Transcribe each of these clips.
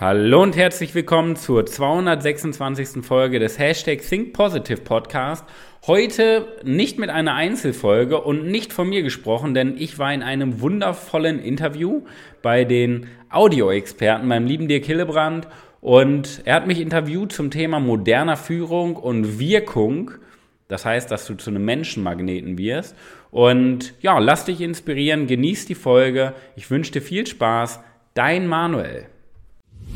Hallo und herzlich willkommen zur 226. Folge des Hashtag Think Positive Podcast. Heute nicht mit einer Einzelfolge und nicht von mir gesprochen, denn ich war in einem wundervollen Interview bei den Audioexperten, meinem lieben Dirk Hillebrand. Und er hat mich interviewt zum Thema moderner Führung und Wirkung. Das heißt, dass du zu einem Menschenmagneten wirst. Und ja, lass dich inspirieren, genieß die Folge. Ich wünsche dir viel Spaß. Dein Manuel.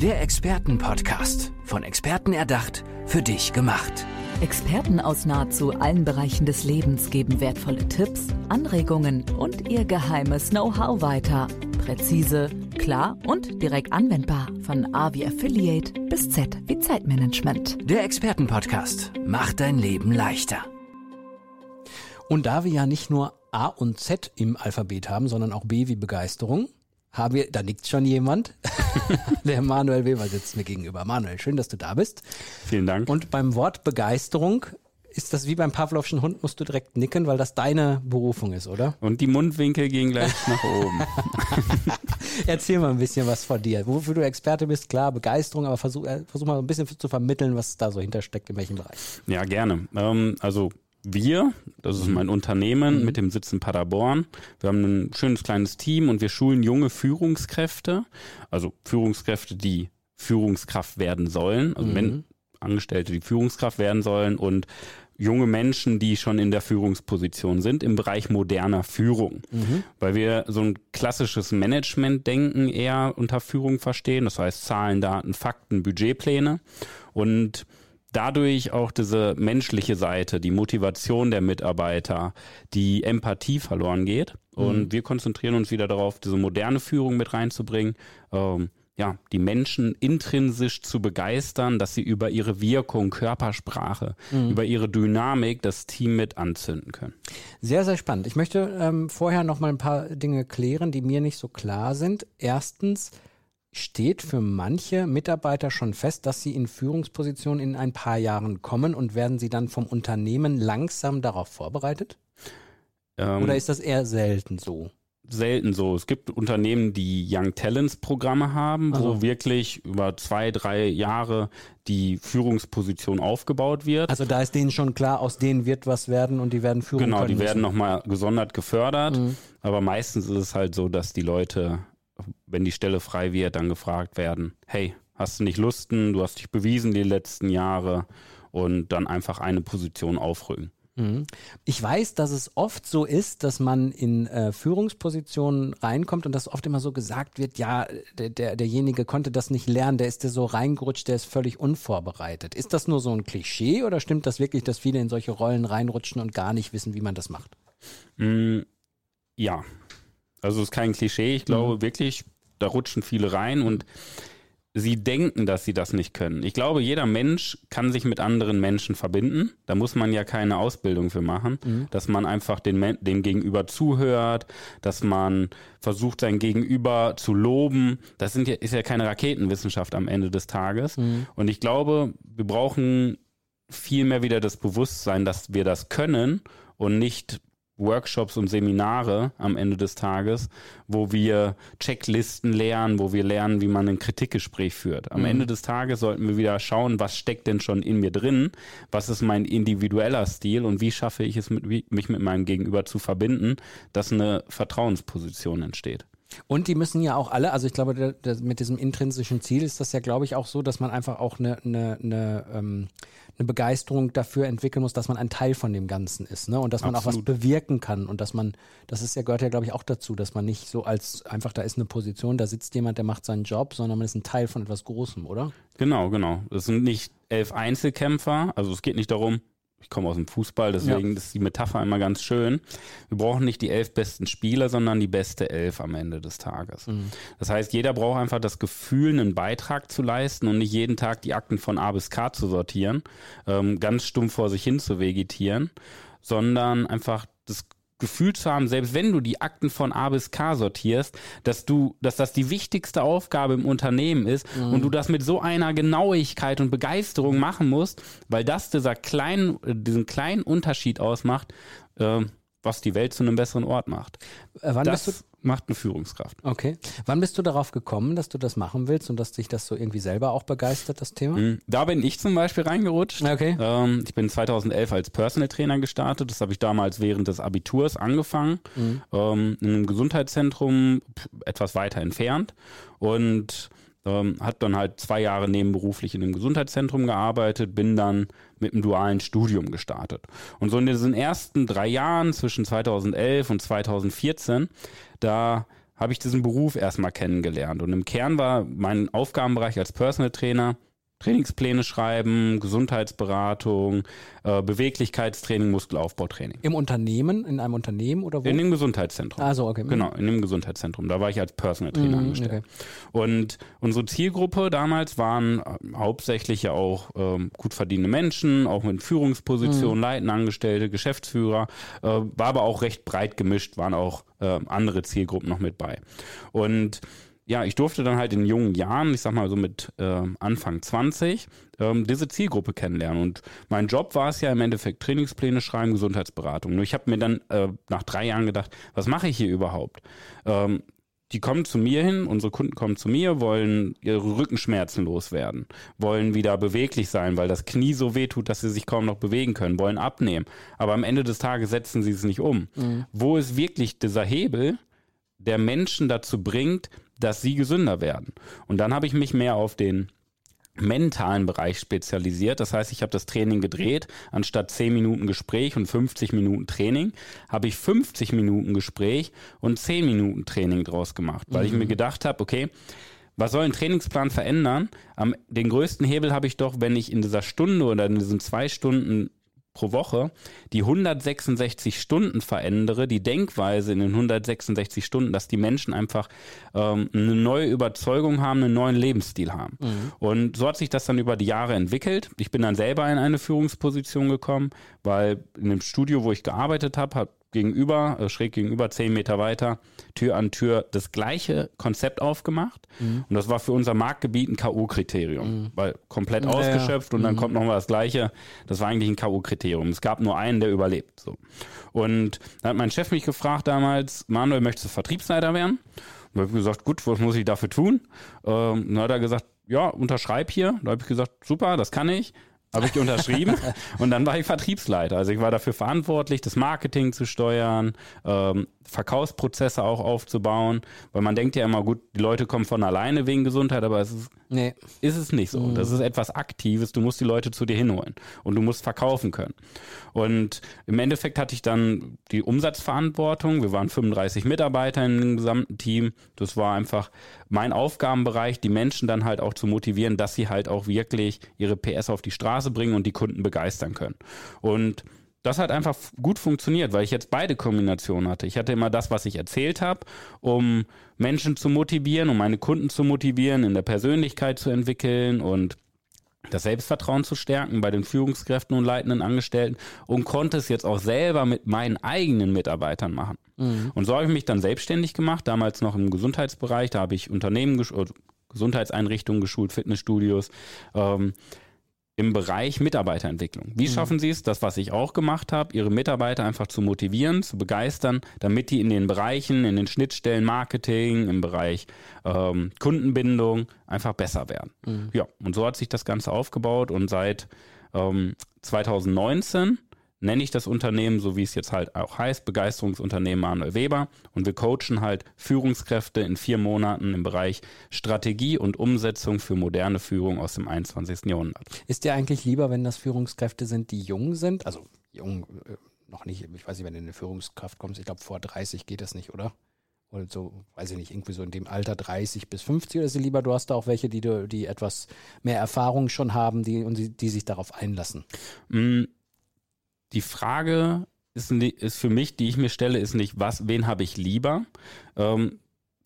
Der Expertenpodcast. Von Experten erdacht, für dich gemacht. Experten aus nahezu allen Bereichen des Lebens geben wertvolle Tipps, Anregungen und ihr geheimes Know-how weiter. Präzise, klar und direkt anwendbar. Von A wie Affiliate bis Z wie Zeitmanagement. Der Expertenpodcast macht dein Leben leichter. Und da wir ja nicht nur A und Z im Alphabet haben, sondern auch B wie Begeisterung, haben wir, da nickt schon jemand. Der Manuel Weber sitzt mir gegenüber. Manuel, schön, dass du da bist. Vielen Dank. Und beim Wort Begeisterung ist das wie beim Pavlovschen Hund, musst du direkt nicken, weil das deine Berufung ist, oder? Und die Mundwinkel gehen gleich nach oben. Erzähl mal ein bisschen was von dir. Wofür du Experte bist, klar, Begeisterung, aber versuch, äh, versuch mal ein bisschen zu vermitteln, was da so hintersteckt, in welchem Bereich. Ja, gerne. Ähm, also wir, das ist mein Unternehmen mit dem Sitz in Paderborn. Wir haben ein schönes kleines Team und wir schulen junge Führungskräfte, also Führungskräfte, die Führungskraft werden sollen, also wenn Angestellte, die Führungskraft werden sollen und junge Menschen, die schon in der Führungsposition sind im Bereich moderner Führung. Weil wir so ein klassisches Management-Denken eher unter Führung verstehen, das heißt Zahlen, Daten, Fakten, Budgetpläne. Und dadurch auch diese menschliche Seite, die Motivation der Mitarbeiter, die Empathie verloren geht. Und wir konzentrieren uns wieder darauf, diese moderne Führung mit reinzubringen. Ähm, ja, die Menschen intrinsisch zu begeistern, dass sie über ihre Wirkung, Körpersprache, über ihre Dynamik das Team mit anzünden können. Sehr, sehr spannend. Ich möchte ähm, vorher noch mal ein paar Dinge klären, die mir nicht so klar sind. Erstens, steht für manche Mitarbeiter schon fest, dass sie in Führungspositionen in ein paar Jahren kommen und werden sie dann vom Unternehmen langsam darauf vorbereitet? Ähm, Oder ist das eher selten so? selten so. Es gibt Unternehmen, die Young Talents Programme haben, wo Also. wirklich über zwei, drei Jahre die Führungsposition aufgebaut wird. Also da ist denen schon klar, aus denen wird was werden und die werden Führung Genau, die werden müssen. nochmal gesondert gefördert. Aber meistens ist es halt so, dass die Leute, wenn die Stelle frei wird, dann gefragt werden, hey, hast du nicht Lusten, du hast dich bewiesen die letzten Jahre und dann einfach eine Position aufrücken. Ich weiß, dass es oft so ist, dass man in äh, Führungspositionen reinkommt und dass oft immer so gesagt wird, ja, der, der, derjenige konnte das nicht lernen, der ist da so reingerutscht, der ist völlig unvorbereitet. Ist das nur so ein Klischee oder stimmt das wirklich, dass viele in solche Rollen reinrutschen und gar nicht wissen, wie man das macht? Mm, ja, also es ist kein Klischee. Ich glaube wirklich, da rutschen viele rein und sie denken, dass sie das nicht können. Ich glaube, jeder Mensch kann sich mit anderen Menschen verbinden. Da muss man ja keine Ausbildung für machen, dass man einfach den, dem Gegenüber zuhört, dass man versucht, sein Gegenüber zu loben. Das sind ja, ist ja keine Raketenwissenschaft am Ende des Tages. Und ich glaube, wir brauchen viel mehr wieder das Bewusstsein, dass wir das können und nicht Workshops und Seminare am Ende des Tages, wo wir Checklisten lernen, wo wir lernen, wie man ein Kritikgespräch führt. Am Ende des Tages sollten wir wieder schauen, was steckt denn schon in mir drin, was ist mein individueller Stil und wie schaffe ich es, mit, wie- mich mit meinem Gegenüber zu verbinden, dass eine Vertrauensposition entsteht. Und die müssen ja auch alle, also ich glaube, der, der, mit diesem intrinsischen Ziel ist das ja, glaube ich, auch so, dass man einfach auch eine, eine, eine, ähm, eine Begeisterung dafür entwickeln muss, dass man ein Teil von dem Ganzen ist, ne? Und dass man Absolut. auch was bewirken kann und dass man, das ist ja, gehört ja, glaube ich, auch dazu, dass man nicht so als einfach, da ist eine Position, da sitzt jemand, der macht seinen Job, sondern man ist ein Teil von etwas Großem, oder? Genau, genau. Es sind nicht elf Einzelkämpfer. Also es geht nicht darum, ich komme aus dem Fußball, deswegen ist die Metapher immer ganz schön. Wir brauchen nicht die elf besten Spieler, sondern die beste Elf am Ende des Tages. Das heißt, jeder braucht einfach das Gefühl, einen Beitrag zu leisten und nicht jeden Tag die Akten von A bis K zu sortieren, ähm, ganz stumpf vor sich hin zu vegetieren, sondern einfach das Gefühl zu haben, selbst wenn du die Akten von A bis K sortierst, dass du, dass das die wichtigste Aufgabe im Unternehmen ist und du das mit so einer Genauigkeit und Begeisterung machen musst, weil das dieser kleinen, diesen kleinen Unterschied ausmacht, äh, was die Welt zu einem besseren Ort macht. Äh, wann Das- bist du, macht eine Führungskraft. Okay. Wann bist du darauf gekommen, dass du das machen willst und dass dich das so irgendwie selber auch begeistert, das Thema? Mhm. Da bin ich zum Beispiel reingerutscht. Okay. Ähm, ich bin 2011 als Personal Trainer gestartet. Das habe ich damals während des Abiturs angefangen. Mhm. Ähm, in einem Gesundheitszentrum etwas weiter entfernt. Und ähm, hat dann halt zwei Jahre nebenberuflich in einem Gesundheitszentrum gearbeitet, bin dann mit einem dualen Studium gestartet. Und so in diesen ersten drei Jahren zwischen 2011 und 2014, da habe ich diesen Beruf erstmal kennengelernt. Und im Kern war mein Aufgabenbereich als Personal Trainer Trainingspläne schreiben, Gesundheitsberatung, äh, Beweglichkeitstraining, Muskelaufbautraining. Im Unternehmen, in einem Unternehmen oder wo? In dem Gesundheitszentrum. Ah, so, okay. Genau, in dem Gesundheitszentrum. Da war ich als Personal Trainer Mhm, angestellt. Und unsere Zielgruppe damals waren äh, hauptsächlich ja auch ähm, gut verdienende Menschen, auch mit Führungspositionen, Mhm. leitende Angestellte, Geschäftsführer, äh, war aber auch recht breit gemischt, waren auch äh, andere Zielgruppen noch mit bei. Und ja, ich durfte dann halt in jungen Jahren, ich sag mal so mit ähm, Anfang 20, ähm, diese Zielgruppe kennenlernen. Und mein Job war es ja im Endeffekt Trainingspläne schreiben, Gesundheitsberatung. Nur ich habe mir dann äh, nach drei Jahren gedacht, was mache ich hier überhaupt? Ähm, die kommen zu mir hin, unsere Kunden kommen zu mir, wollen ihre Rückenschmerzen loswerden, wollen wieder beweglich sein, weil das Knie so weh tut, dass sie sich kaum noch bewegen können, wollen abnehmen. Aber am Ende des Tages setzen sie es nicht um. Wo ist wirklich dieser Hebel, der Menschen dazu bringt, dass sie gesünder werden? Und dann habe ich mich mehr auf den mentalen Bereich spezialisiert. Das heißt, ich habe das Training gedreht. Anstatt 10 Minuten Gespräch und 50 Minuten Training, habe ich 50 Minuten Gespräch und 10 Minuten Training draus gemacht, weil ich mir gedacht habe, okay, was soll ein Trainingsplan verändern? Am, den größten Hebel habe ich doch, wenn ich in dieser Stunde oder in diesen zwei Stunden pro Woche die 166 Stunden verändere, die Denkweise in den 166 Stunden, dass die Menschen einfach ähm, eine neue Überzeugung haben, einen neuen Lebensstil haben. Und so hat sich das dann über die Jahre entwickelt. Ich bin dann selber in eine Führungsposition gekommen, weil in dem Studio, wo ich gearbeitet habe, hat gegenüber, äh, schräg gegenüber, zehn Meter weiter, Tür an Tür das gleiche Konzept aufgemacht. Und das war für unser Marktgebiet ein K.O.-Kriterium, weil komplett Ja, ausgeschöpft und dann kommt noch mal das Gleiche. Das war eigentlich ein K.O.-Kriterium. Es gab nur einen, der überlebt. So. Und dann hat mein Chef mich gefragt damals, Manuel, möchtest du Vertriebsleiter werden? Und da habe ich gesagt, gut, was muss ich dafür tun? Ähm, dann hat er gesagt, ja, unterschreib hier. Da habe ich gesagt, super, das kann ich. Habe ich unterschrieben und dann war ich Vertriebsleiter. Also ich war dafür verantwortlich, das Marketing zu steuern, ähm, Verkaufsprozesse auch aufzubauen, weil man denkt ja immer, gut, die Leute kommen von alleine wegen Gesundheit, aber es ist, Nee. ist es nicht so. Das ist etwas Aktives. Du musst die Leute zu dir hinholen und du musst verkaufen können. Und im Endeffekt hatte ich dann die Umsatzverantwortung. Wir waren 35 Mitarbeiter dem gesamten Team. Das war einfach mein Aufgabenbereich, die Menschen dann halt auch zu motivieren, dass sie halt auch wirklich ihre PS auf die Straße bringen und die Kunden begeistern können. Und das hat einfach gut funktioniert, weil ich jetzt beide Kombinationen hatte. Ich hatte immer das, was ich erzählt habe, um Menschen zu motivieren, um meine Kunden zu motivieren, in der Persönlichkeit zu entwickeln und das Selbstvertrauen zu stärken bei den Führungskräften und leitenden Angestellten und konnte es jetzt auch selber mit meinen eigenen Mitarbeitern machen. Und so habe ich mich dann selbstständig gemacht, damals noch im Gesundheitsbereich, da habe ich Unternehmen, Gesundheitseinrichtungen geschult, Fitnessstudios, ähm, im Bereich Mitarbeiterentwicklung. Wie schaffen Sie es, das, was ich auch gemacht habe, Ihre Mitarbeiter einfach zu motivieren, zu begeistern, damit die in den Bereichen, in den Schnittstellen Marketing, im Bereich ähm, Kundenbindung einfach besser werden. Ja, und so hat sich das Ganze aufgebaut und seit ähm, 2019 nenne ich das Unternehmen, so wie es jetzt halt auch heißt, Begeisterungsunternehmen Manuel Weber. Und wir coachen halt Führungskräfte in vier Monaten im Bereich Strategie und Umsetzung für moderne Führung aus dem 21. Jahrhundert. Ist dir eigentlich lieber, wenn das Führungskräfte sind, die jung sind? Also jung, äh, noch nicht, ich weiß nicht, wenn du in eine Führungskraft kommst, ich glaube vor 30 geht das nicht, oder? Oder so, weiß ich nicht, irgendwie so in dem Alter 30 bis 50 oder ist dir lieber, du hast da auch welche, die, die etwas mehr Erfahrung schon haben, die, und die, die sich darauf einlassen. Mm, Die Frage ist, ist für mich, die ich mir stelle, ist nicht, was, wen habe ich lieber? Ähm,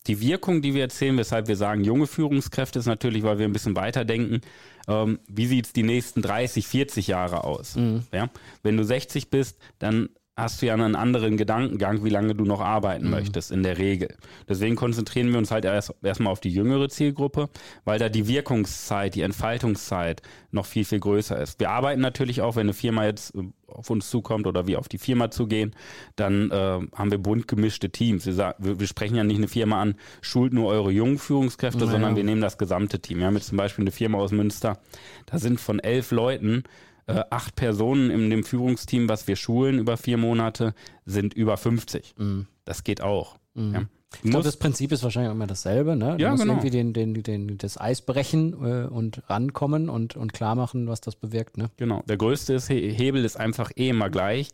die Wirkung, die wir erzählen, weshalb wir sagen, junge Führungskräfte, ist natürlich, weil wir ein bisschen weiterdenken, ähm, wie sieht es die nächsten 30, 40 Jahre aus? Ja? Wenn du 60 bist, dann hast du ja einen anderen Gedankengang, wie lange du noch arbeiten mhm. möchtest, in der Regel. Deswegen konzentrieren wir uns halt erst erstmal auf die jüngere Zielgruppe, weil da die Wirkungszeit, die Entfaltungszeit noch viel, viel größer ist. Wir arbeiten natürlich auch, wenn eine Firma jetzt äh, auf uns zukommt oder wir auf die Firma zugehen, dann äh, haben wir bunt gemischte Teams. Wir, sagen, wir, wir, sprechen ja nicht eine Firma an, schult nur eure jungen Führungskräfte, naja. sondern wir nehmen das gesamte Team. Wir haben jetzt zum Beispiel eine Firma aus Münster, da sind von elf Leuten äh, acht Personen in dem Führungsteam, was wir schulen über vier Monate, sind über 50. Mhm. Das geht auch. Mhm. Ja. Ich glaube, das Prinzip ist wahrscheinlich immer dasselbe. Ne? Du ja, musst genau. irgendwie den, den, den, das Eis brechen äh, und rankommen und, und klar machen, was das bewirkt. Ne? Genau. Der größte Hebel ist einfach eh immer gleich.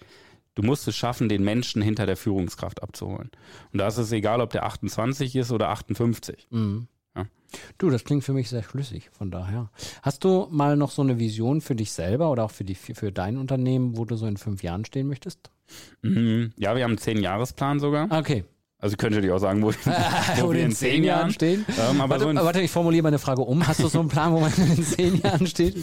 Du musst es schaffen, den Menschen hinter der Führungskraft abzuholen. Und da ist es egal, ob der 28 ist oder 58. Mhm. Du, das klingt für mich sehr schlüssig, von daher. Hast du mal noch so eine Vision für dich selber oder auch für, die, für dein Unternehmen, wo du so in fünf Jahren stehen möchtest? Mhm. Ja, wir haben einen Zehn-Jahres-Plan sogar. Okay. Also könnte ich auch sagen, wo, wo, wo wir in zehn Jahren stehen. Ähm, aber warte, so warte, ich formuliere meine Frage um. Hast du so einen Plan, wo man in zehn Jahren steht?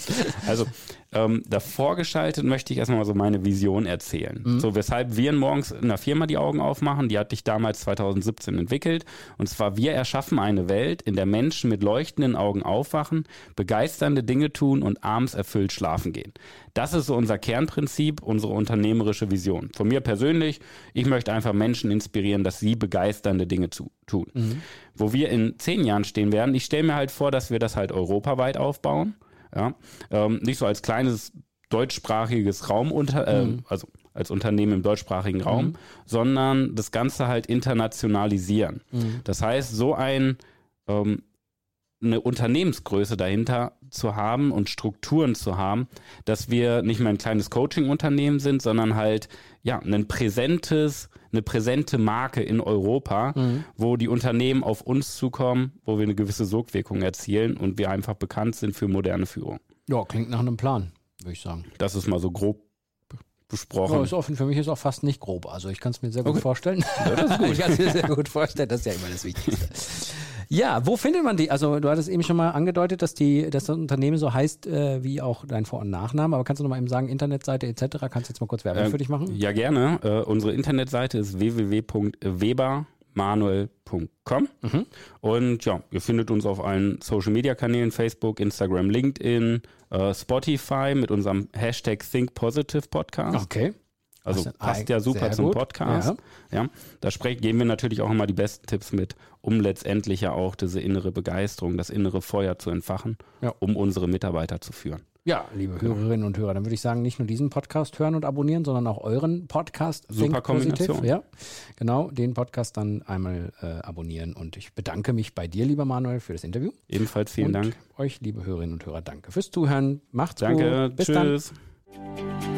Also ähm, davor geschaltet möchte ich erstmal so meine Vision erzählen. Mhm. So, weshalb wir morgens in der Firma die Augen aufmachen, die hatte ich damals 2017 entwickelt. Und zwar, wir erschaffen eine Welt, in der Menschen mit leuchtenden Augen aufwachen, begeisternde Dinge tun und abends erfüllt schlafen gehen. Das ist so unser Kernprinzip, unsere unternehmerische Vision. Von mir persönlich, ich möchte einfach Menschen inspirieren, dass sie begeisternde Dinge zu, tun. Mhm. Wo wir in zehn Jahren stehen werden, ich stelle mir halt vor, dass wir das halt europaweit aufbauen ja? Ähm, nicht so als kleines deutschsprachiges Raum unter, äh, mhm. also als Unternehmen im deutschsprachigen Raum, mhm. sondern das Ganze halt internationalisieren. Mhm. Das heißt, so ein ähm, eine Unternehmensgröße dahinter zu haben und Strukturen zu haben, dass wir nicht mehr ein kleines Coaching-Unternehmen sind, sondern halt ja ein präsentes, eine präsente Marke in Europa, mhm. wo die Unternehmen auf uns zukommen, wo wir eine gewisse Sogwirkung erzielen und wir einfach bekannt sind für moderne Führung. Ja, klingt nach einem Plan, würde ich sagen. Das ist mal so grob besprochen. Ja, ist offen. Für mich ist auch fast nicht grob. Also ich kann es mir sehr gut okay. vorstellen. Ja, gut. ich kann es mir sehr gut vorstellen. Das ist ja immer das Wichtigste. Ja, wo findet man die? Also du hattest eben schon mal angedeutet, dass die, dass das Unternehmen so heißt äh, wie auch dein Vor- und Nachname. Aber kannst du noch mal eben sagen, Internetseite etc. Kannst du jetzt mal kurz Werbung äh, für dich machen? Ja gerne. Äh, unsere Internetseite ist www.webermanuel.com mhm. und ja, ihr findet uns auf allen Social Media Kanälen: Facebook, Instagram, LinkedIn, äh, Spotify mit unserem Hashtag Think Positive Podcast. Okay. Also passt ja super zum Podcast. Ja. ja. da sprechen, geben wir natürlich auch immer die besten Tipps mit, um letztendlich ja auch diese innere Begeisterung, das innere Feuer zu entfachen, ja. um unsere Mitarbeiter zu führen. Ja, liebe Hörerinnen und Hörer, dann würde ich sagen, nicht nur diesen Podcast hören und abonnieren, sondern auch euren Podcast. Super Kombination. Ja, genau, den Podcast dann einmal äh, abonnieren. Und ich bedanke mich bei dir, lieber Manuel, für das Interview. Ebenfalls vielen und Dank. Euch, liebe Hörerinnen und Hörer, danke fürs Zuhören. Macht's danke, gut. Bis tschüss. dann.